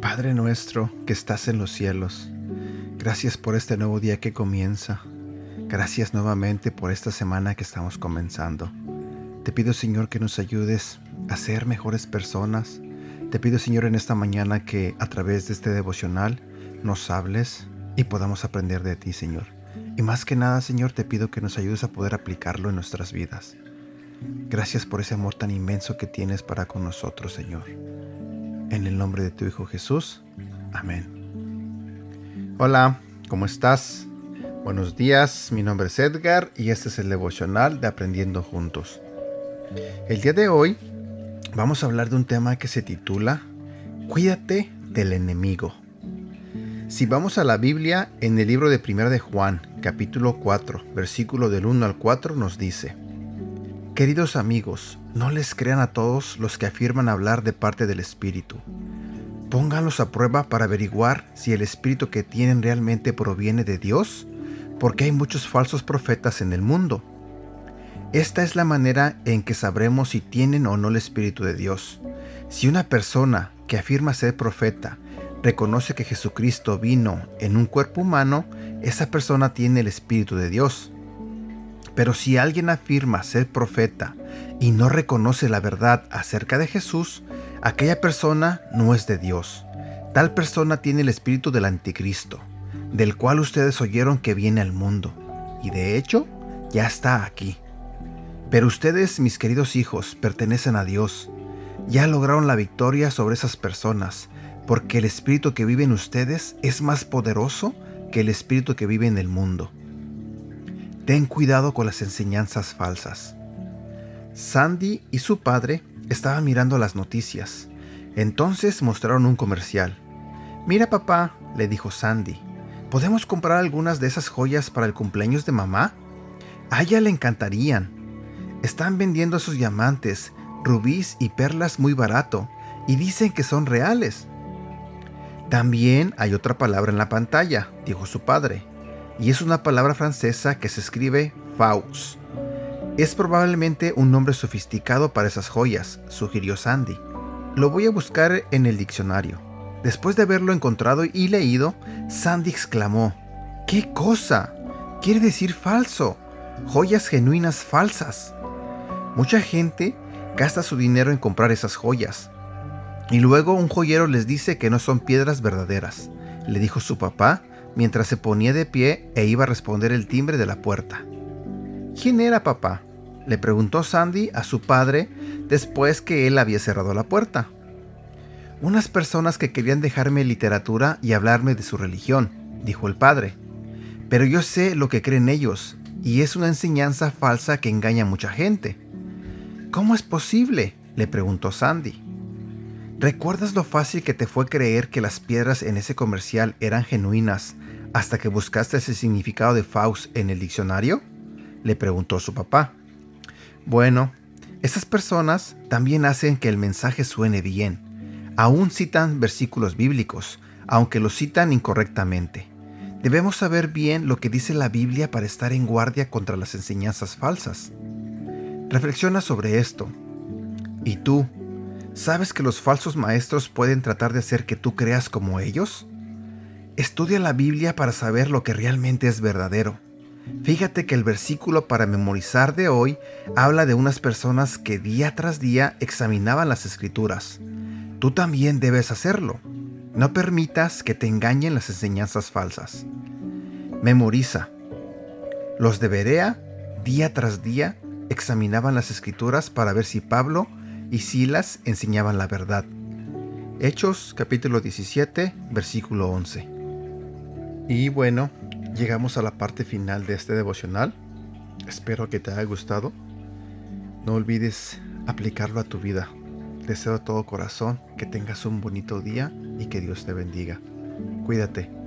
Padre nuestro que estás en los cielos, gracias por este nuevo día que comienza. Gracias nuevamente por esta semana que estamos comenzando. Te pido Señor que nos ayudes a ser mejores personas. Te pido Señor en esta mañana que a través de este devocional nos hables y podamos aprender de ti Señor. Y más que nada Señor te pido que nos ayudes a poder aplicarlo en nuestras vidas. Gracias por ese amor tan inmenso que tienes para con nosotros Señor. En el nombre de tu Hijo Jesús. Amén. Hola, ¿cómo estás? Buenos días, mi nombre es Edgar y este es el devocional de Aprendiendo Juntos. El día de hoy vamos a hablar de un tema que se titula Cuídate del enemigo. Si vamos a la Biblia, en el libro de Primera de Juan, capítulo 4, versículo del 1 al 4 nos dice, Queridos amigos, no les crean a todos los que afirman hablar de parte del Espíritu. Pónganlos a prueba para averiguar si el Espíritu que tienen realmente proviene de Dios, porque hay muchos falsos profetas en el mundo. Esta es la manera en que sabremos si tienen o no el Espíritu de Dios. Si una persona que afirma ser profeta reconoce que Jesucristo vino en un cuerpo humano, esa persona tiene el Espíritu de Dios. Pero si alguien afirma ser profeta y no reconoce la verdad acerca de Jesús, aquella persona no es de Dios. Tal persona tiene el espíritu del anticristo, del cual ustedes oyeron que viene al mundo, y de hecho ya está aquí. Pero ustedes, mis queridos hijos, pertenecen a Dios. Ya lograron la victoria sobre esas personas, porque el espíritu que vive en ustedes es más poderoso que el espíritu que vive en el mundo. Ten cuidado con las enseñanzas falsas. Sandy y su padre estaban mirando las noticias. Entonces mostraron un comercial. Mira papá, le dijo Sandy, ¿podemos comprar algunas de esas joyas para el cumpleaños de mamá? A ella le encantarían. Están vendiendo esos diamantes, rubíes y perlas muy barato y dicen que son reales. También hay otra palabra en la pantalla, dijo su padre y es una palabra francesa que se escribe Faust. Es probablemente un nombre sofisticado para esas joyas, sugirió Sandy. Lo voy a buscar en el diccionario. Después de haberlo encontrado y leído, Sandy exclamó, ¿Qué cosa? Quiere decir falso. Joyas genuinas falsas. Mucha gente gasta su dinero en comprar esas joyas. Y luego un joyero les dice que no son piedras verdaderas, le dijo su papá mientras se ponía de pie e iba a responder el timbre de la puerta. ¿Quién era papá? le preguntó Sandy a su padre después que él había cerrado la puerta. Unas personas que querían dejarme literatura y hablarme de su religión, dijo el padre. Pero yo sé lo que creen ellos, y es una enseñanza falsa que engaña a mucha gente. ¿Cómo es posible? le preguntó Sandy. ¿Recuerdas lo fácil que te fue creer que las piedras en ese comercial eran genuinas hasta que buscaste ese significado de Faust en el diccionario? Le preguntó su papá. Bueno, esas personas también hacen que el mensaje suene bien. Aún citan versículos bíblicos, aunque los citan incorrectamente. Debemos saber bien lo que dice la Biblia para estar en guardia contra las enseñanzas falsas. Reflexiona sobre esto. ¿Y tú? ¿Sabes que los falsos maestros pueden tratar de hacer que tú creas como ellos? Estudia la Biblia para saber lo que realmente es verdadero. Fíjate que el versículo para memorizar de hoy habla de unas personas que día tras día examinaban las escrituras. Tú también debes hacerlo. No permitas que te engañen las enseñanzas falsas. Memoriza. Los de Berea, día tras día, examinaban las escrituras para ver si Pablo y Silas enseñaban la verdad. Hechos capítulo 17, versículo 11. Y bueno, llegamos a la parte final de este devocional. Espero que te haya gustado. No olvides aplicarlo a tu vida. Deseo de todo corazón que tengas un bonito día y que Dios te bendiga. Cuídate.